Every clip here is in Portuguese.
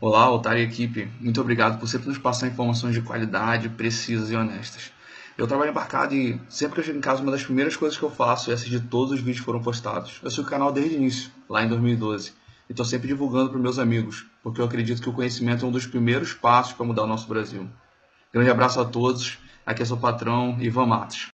Olá, Otário e equipe. Muito obrigado por sempre nos passar informações de qualidade, precisas e honestas. Eu trabalho embarcado e sempre que eu chego em casa, uma das primeiras coisas que eu faço é assistir todos os vídeos que foram postados. Eu sigo o canal desde o início, lá em 2012, e estou sempre divulgando para meus amigos, porque eu acredito que o conhecimento é um dos primeiros passos para mudar o nosso Brasil. Grande abraço a todos, aqui é seu patrão, Ivan Matos.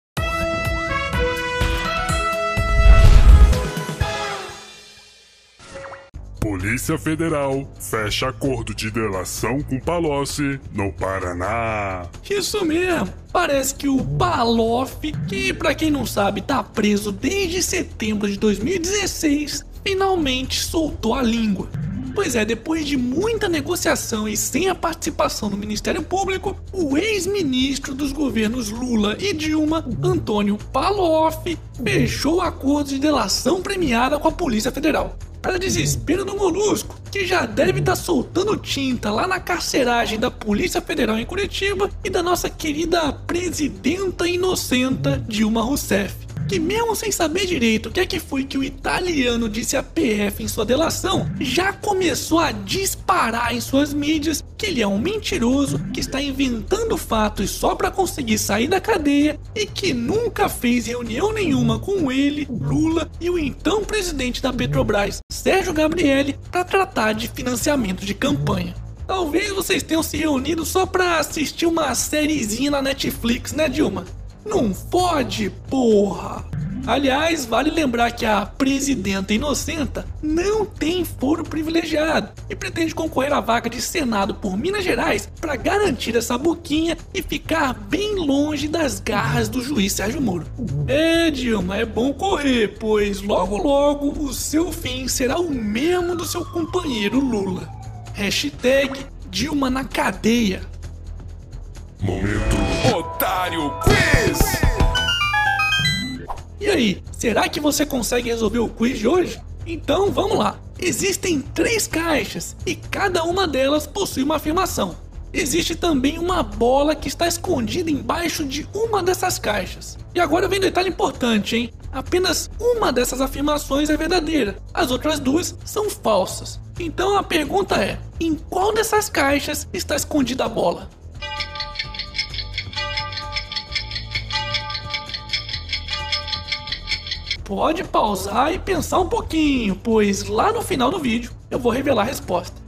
Polícia Federal fecha acordo de delação com Palocci no Paraná. Isso mesmo. Parece que o Paloff, que para quem não sabe tá preso desde setembro de 2016, finalmente soltou a língua. Pois é, depois de muita negociação e sem a participação do Ministério Público, o ex-ministro dos governos Lula e Dilma, Antônio Paloff, fechou o acordo de delação premiada com a Polícia Federal para desespero do Molusco, que já deve estar tá soltando tinta lá na carceragem da Polícia Federal em Curitiba e da nossa querida presidenta inocenta Dilma Rousseff que mesmo sem saber direito o que é que foi que o italiano disse à PF em sua delação, já começou a disparar em suas mídias que ele é um mentiroso que está inventando fatos só para conseguir sair da cadeia e que nunca fez reunião nenhuma com ele, Lula e o então presidente da Petrobras, Sérgio Gabrielli, para tratar de financiamento de campanha. Talvez vocês tenham se reunido só para assistir uma sériezinha na Netflix, né, Dilma? Não pode, porra! Aliás, vale lembrar que a presidenta inocenta não tem foro privilegiado e pretende concorrer à vaga de Senado por Minas Gerais para garantir essa boquinha e ficar bem longe das garras do juiz Sérgio Moro. É, Dilma, é bom correr, pois logo logo o seu fim será o mesmo do seu companheiro Lula. Hashtag Dilma na cadeia. Momento Otário Quiz! E aí, será que você consegue resolver o quiz de hoje? Então vamos lá. Existem três caixas e cada uma delas possui uma afirmação. Existe também uma bola que está escondida embaixo de uma dessas caixas. E agora vem um detalhe importante, hein? Apenas uma dessas afirmações é verdadeira, as outras duas são falsas. Então a pergunta é: em qual dessas caixas está escondida a bola? Pode pausar e pensar um pouquinho, pois lá no final do vídeo eu vou revelar a resposta.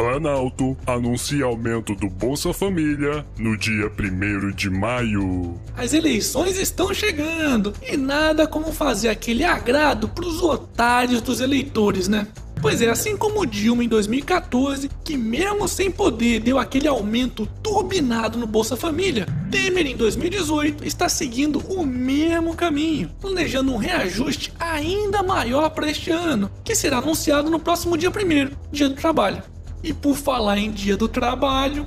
Planalto anuncia aumento do Bolsa Família no dia 1 de maio. As eleições estão chegando e nada como fazer aquele agrado para os otários dos eleitores, né? Pois é, assim como Dilma em 2014, que mesmo sem poder deu aquele aumento turbinado no Bolsa Família, Temer em 2018 está seguindo o mesmo caminho, planejando um reajuste ainda maior para este ano, que será anunciado no próximo dia 1 dia do trabalho. E por falar em dia do trabalho,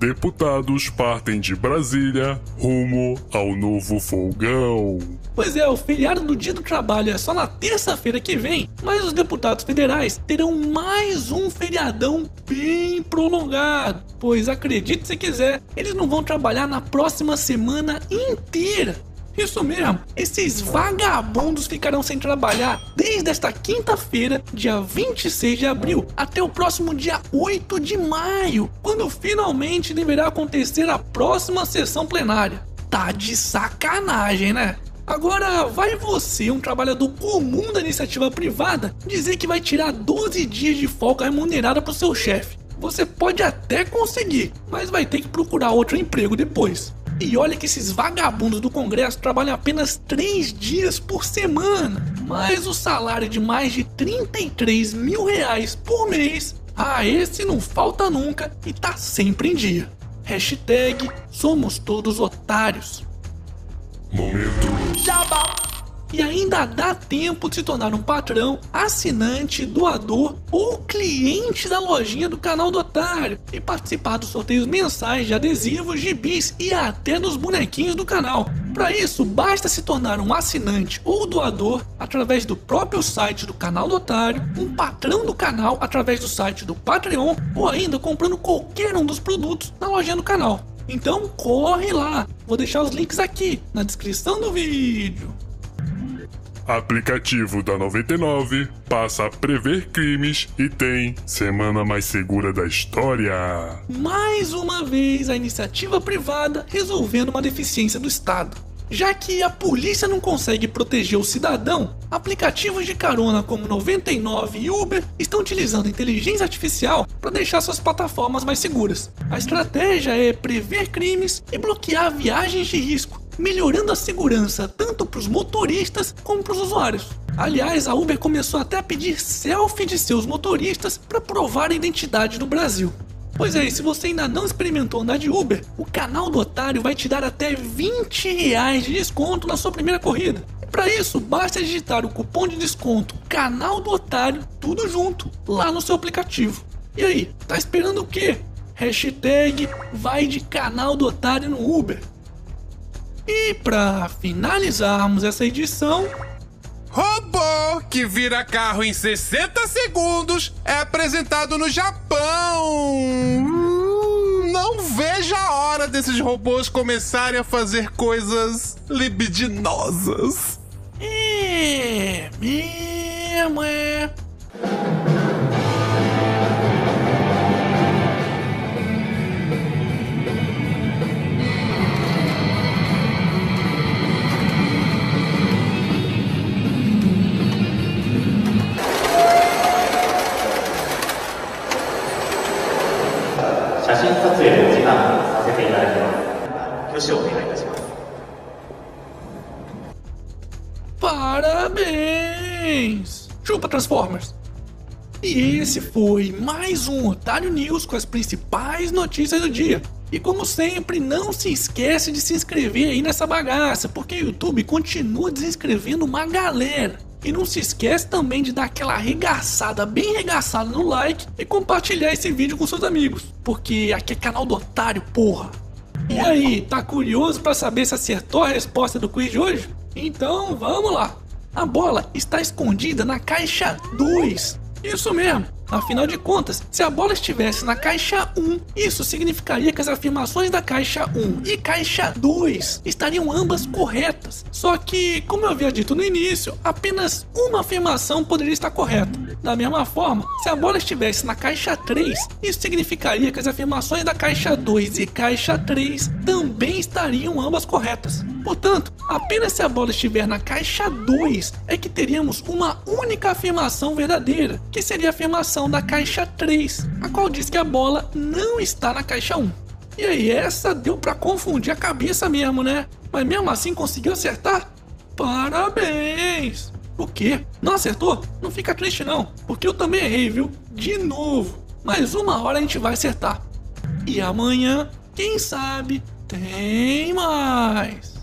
Deputados partem de Brasília rumo ao novo folgão. Pois é, o feriado do Dia do Trabalho é só na terça-feira que vem, mas os deputados federais terão mais um feriadão bem prolongado. Pois acredite se quiser, eles não vão trabalhar na próxima semana inteira. Isso mesmo, esses vagabundos ficarão sem trabalhar desde esta quinta-feira, dia 26 de abril, até o próximo dia 8 de maio, quando finalmente deverá acontecer a próxima sessão plenária. Tá de sacanagem, né? Agora, vai você, um trabalhador comum da iniciativa privada, dizer que vai tirar 12 dias de folga remunerada pro seu chefe. Você pode até conseguir, mas vai ter que procurar outro emprego depois. E olha que esses vagabundos do Congresso trabalham apenas 3 dias por semana. Mas o salário de mais de 33 mil reais por mês, ah, esse não falta nunca e tá sempre em dia. Hashtag somos todos otários. Momento. Jabá. E ainda dá tempo de se tornar um patrão, assinante, doador ou cliente da lojinha do canal do Otário e participar dos sorteios mensais de adesivos, gibis e até dos bonequinhos do canal. Para isso, basta se tornar um assinante ou doador através do próprio site do canal do Otário, um patrão do canal através do site do Patreon ou ainda comprando qualquer um dos produtos na lojinha do canal. Então corre lá, vou deixar os links aqui na descrição do vídeo. Aplicativo da 99 passa a prever crimes e tem Semana Mais Segura da História. Mais uma vez, a iniciativa privada resolvendo uma deficiência do Estado. Já que a polícia não consegue proteger o cidadão, aplicativos de carona como 99 e Uber estão utilizando inteligência artificial para deixar suas plataformas mais seguras. A estratégia é prever crimes e bloquear viagens de risco, melhorando a segurança tanto para os motoristas como para os usuários. Aliás, a Uber começou até a pedir selfie de seus motoristas para provar a identidade no Brasil. Pois é, se você ainda não experimentou andar de Uber, o canal do Otário vai te dar até 20 reais de desconto na sua primeira corrida. Para isso, basta digitar o cupom de desconto Canal do Otário, tudo junto, lá no seu aplicativo. E aí, tá esperando o quê? Hashtag vai de canal do Otário no Uber. E para finalizarmos essa edição, Robô que vira carro em 60 segundos é apresentado no Japão. Hum, não vejo a hora desses robôs começarem a fazer coisas libidinosas. é mesmo é. Parabéns! Chupa Transformers! E esse foi mais um Otário News com as principais notícias do dia. E como sempre, não se esquece de se inscrever aí nessa bagaça, porque o YouTube continua desinscrevendo uma galera. E não se esquece também de dar aquela arregaçada, bem arregaçada no like e compartilhar esse vídeo com seus amigos. Porque aqui é canal do Otário, porra! E aí, tá curioso para saber se acertou a resposta do quiz de hoje? Então vamos lá! A bola está escondida na caixa 2. Isso mesmo. Afinal de contas, se a bola estivesse na caixa 1, isso significaria que as afirmações da caixa 1 e caixa 2 estariam ambas corretas. Só que, como eu havia dito no início, apenas uma afirmação poderia estar correta. Da mesma forma, se a bola estivesse na caixa 3, isso significaria que as afirmações da caixa 2 e caixa 3 também estariam ambas corretas. Portanto, apenas se a bola estiver na caixa 2 é que teríamos uma única afirmação verdadeira, que seria a afirmação da caixa 3, a qual diz que a bola não está na caixa 1. E aí, essa deu para confundir a cabeça mesmo, né? Mas mesmo assim conseguiu acertar? Parabéns! O quê? Não acertou? Não fica triste não, porque eu também errei, viu? De novo. Mas uma hora a gente vai acertar. E amanhã, quem sabe, tem mais.